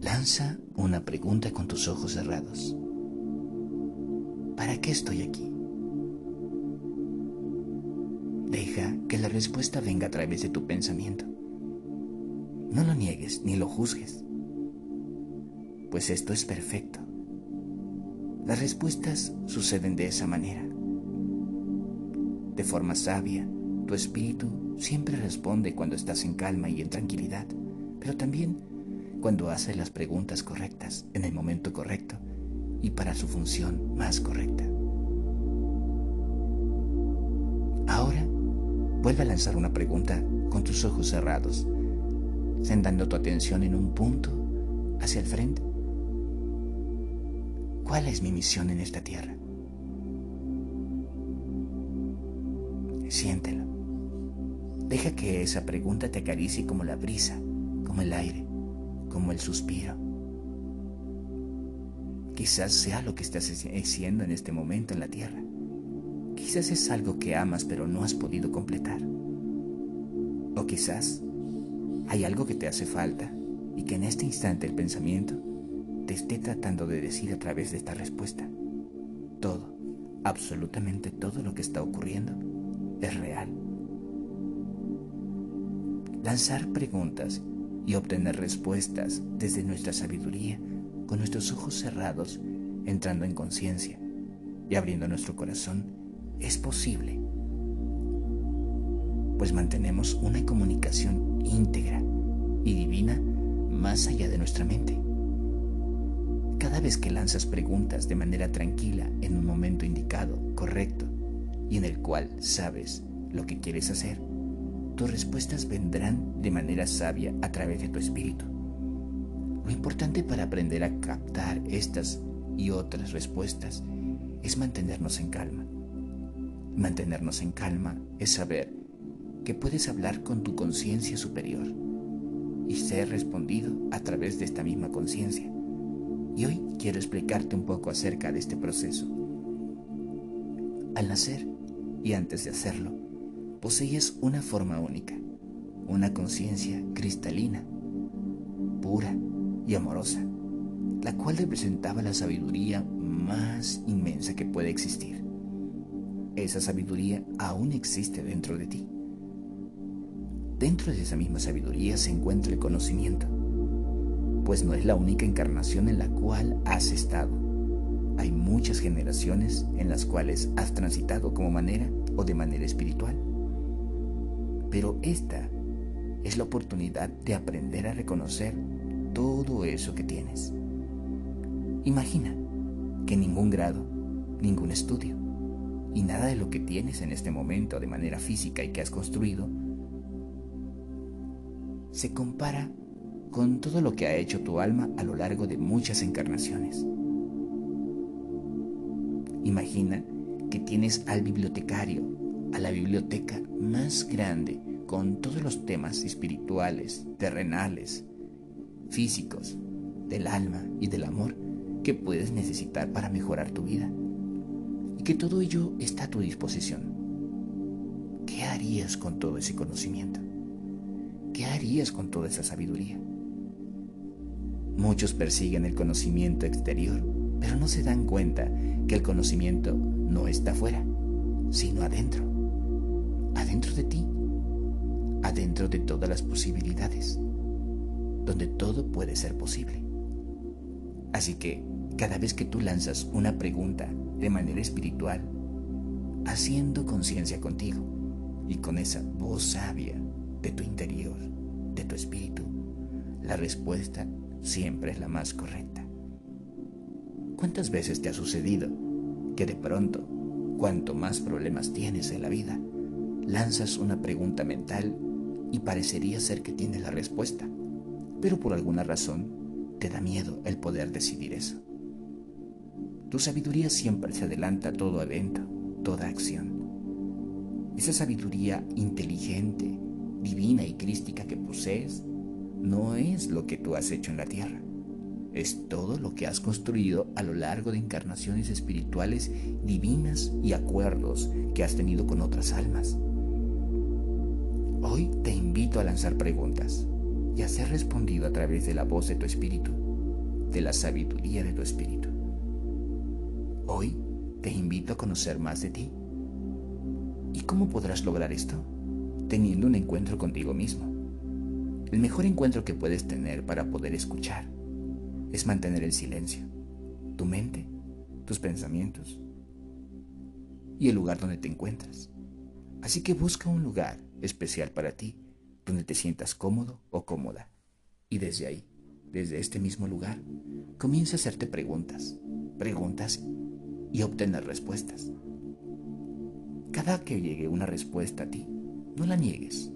Lanza una pregunta con tus ojos cerrados. ¿Para qué estoy aquí? Deja que la respuesta venga a través de tu pensamiento. No lo niegues ni lo juzgues, pues esto es perfecto. Las respuestas suceden de esa manera. De forma sabia, tu espíritu siempre responde cuando estás en calma y en tranquilidad, pero también cuando haces las preguntas correctas en el momento correcto y para su función más correcta. Ahora, vuelve a lanzar una pregunta con tus ojos cerrados, centrando tu atención en un punto hacia el frente. ¿Cuál es mi misión en esta tierra? Siéntelo. Deja que esa pregunta te acaricie como la brisa, como el aire, como el suspiro. Quizás sea lo que estás haciendo en este momento en la tierra. Quizás es algo que amas pero no has podido completar. O quizás hay algo que te hace falta y que en este instante el pensamiento te esté tratando de decir a través de esta respuesta. Todo, absolutamente todo lo que está ocurriendo es real. Lanzar preguntas y obtener respuestas desde nuestra sabiduría, con nuestros ojos cerrados, entrando en conciencia y abriendo nuestro corazón, es posible, pues mantenemos una comunicación íntegra y divina más allá de nuestra mente. Cada vez que lanzas preguntas de manera tranquila en un momento indicado, correcto, y en el cual sabes lo que quieres hacer, tus respuestas vendrán de manera sabia a través de tu espíritu. Lo importante para aprender a captar estas y otras respuestas es mantenernos en calma. Mantenernos en calma es saber que puedes hablar con tu conciencia superior y ser respondido a través de esta misma conciencia. Y hoy quiero explicarte un poco acerca de este proceso. Al nacer y antes de hacerlo, poseías una forma única, una conciencia cristalina, pura y amorosa, la cual representaba la sabiduría más inmensa que puede existir. Esa sabiduría aún existe dentro de ti. Dentro de esa misma sabiduría se encuentra el conocimiento, pues no es la única encarnación en la cual has estado. Hay muchas generaciones en las cuales has transitado como manera o de manera espiritual. Pero esta es la oportunidad de aprender a reconocer todo eso que tienes. Imagina que ningún grado, ningún estudio y nada de lo que tienes en este momento de manera física y que has construido se compara con todo lo que ha hecho tu alma a lo largo de muchas encarnaciones. Imagina que tienes al bibliotecario, a la biblioteca más grande con todos los temas espirituales, terrenales, físicos, del alma y del amor que puedes necesitar para mejorar tu vida. Y que todo ello está a tu disposición. ¿Qué harías con todo ese conocimiento? ¿Qué harías con toda esa sabiduría? Muchos persiguen el conocimiento exterior, pero no se dan cuenta que el conocimiento no está afuera, sino adentro. Adentro de ti, adentro de todas las posibilidades, donde todo puede ser posible. Así que cada vez que tú lanzas una pregunta de manera espiritual, haciendo conciencia contigo y con esa voz sabia de tu interior, de tu espíritu, la respuesta siempre es la más correcta. ¿Cuántas veces te ha sucedido que de pronto, cuanto más problemas tienes en la vida, lanzas una pregunta mental y parecería ser que tienes la respuesta, pero por alguna razón te da miedo el poder decidir eso? Tu sabiduría siempre se adelanta todo evento, toda acción. Esa sabiduría inteligente, divina y crística que posees no es lo que tú has hecho en la tierra. Es todo lo que has construido a lo largo de encarnaciones espirituales divinas y acuerdos que has tenido con otras almas. Hoy te invito a lanzar preguntas, y a ser respondido a través de la voz de tu espíritu, de la sabiduría de tu espíritu. Hoy te invito a conocer más de ti. ¿Y cómo podrás lograr esto? Teniendo un encuentro contigo mismo. El mejor encuentro que puedes tener para poder escuchar es mantener el silencio, tu mente, tus pensamientos y el lugar donde te encuentras. Así que busca un lugar especial para ti, donde te sientas cómodo o cómoda. Y desde ahí, desde este mismo lugar, comienza a hacerte preguntas, preguntas y obtener respuestas. Cada que llegue una respuesta a ti, no la niegues,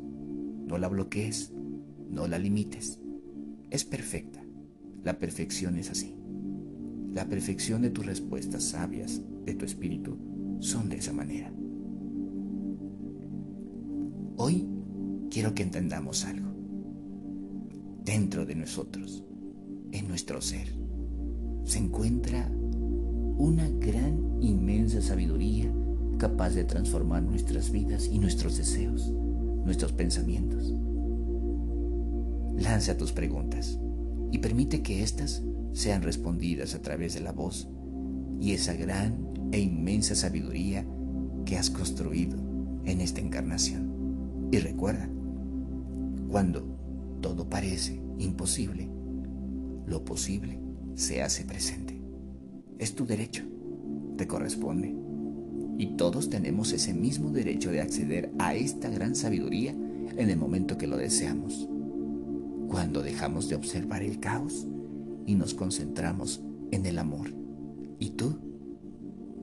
no la bloquees, no la limites. Es perfecta. La perfección es así. La perfección de tus respuestas sabias de tu espíritu son de esa manera. Hoy quiero que entendamos algo. Dentro de nosotros, en nuestro ser, se encuentra una gran, inmensa sabiduría capaz de transformar nuestras vidas y nuestros deseos, nuestros pensamientos. Lanza tus preguntas y permite que éstas sean respondidas a través de la voz y esa gran e inmensa sabiduría que has construido en esta encarnación. Y recuerda, cuando todo parece imposible, lo posible se hace presente. Es tu derecho, te corresponde. Y todos tenemos ese mismo derecho de acceder a esta gran sabiduría en el momento que lo deseamos. Cuando dejamos de observar el caos y nos concentramos en el amor. Y tú,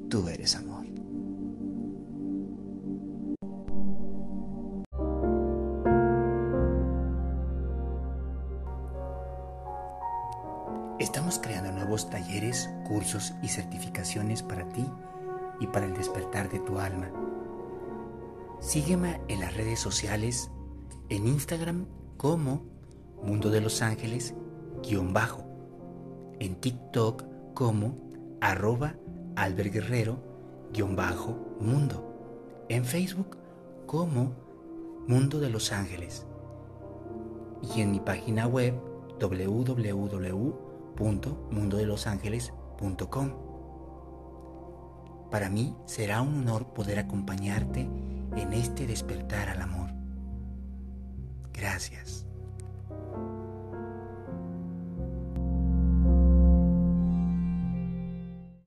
tú eres amor. Y certificaciones para ti y para el despertar de tu alma. Sígueme en las redes sociales, en Instagram como Mundo de los Ángeles, guion bajo, en TikTok como arroba alberguerrero, guion bajo, mundo, en Facebook como Mundo de los Ángeles. Y en mi página web www Para mí será un honor poder acompañarte en este despertar al amor. Gracias.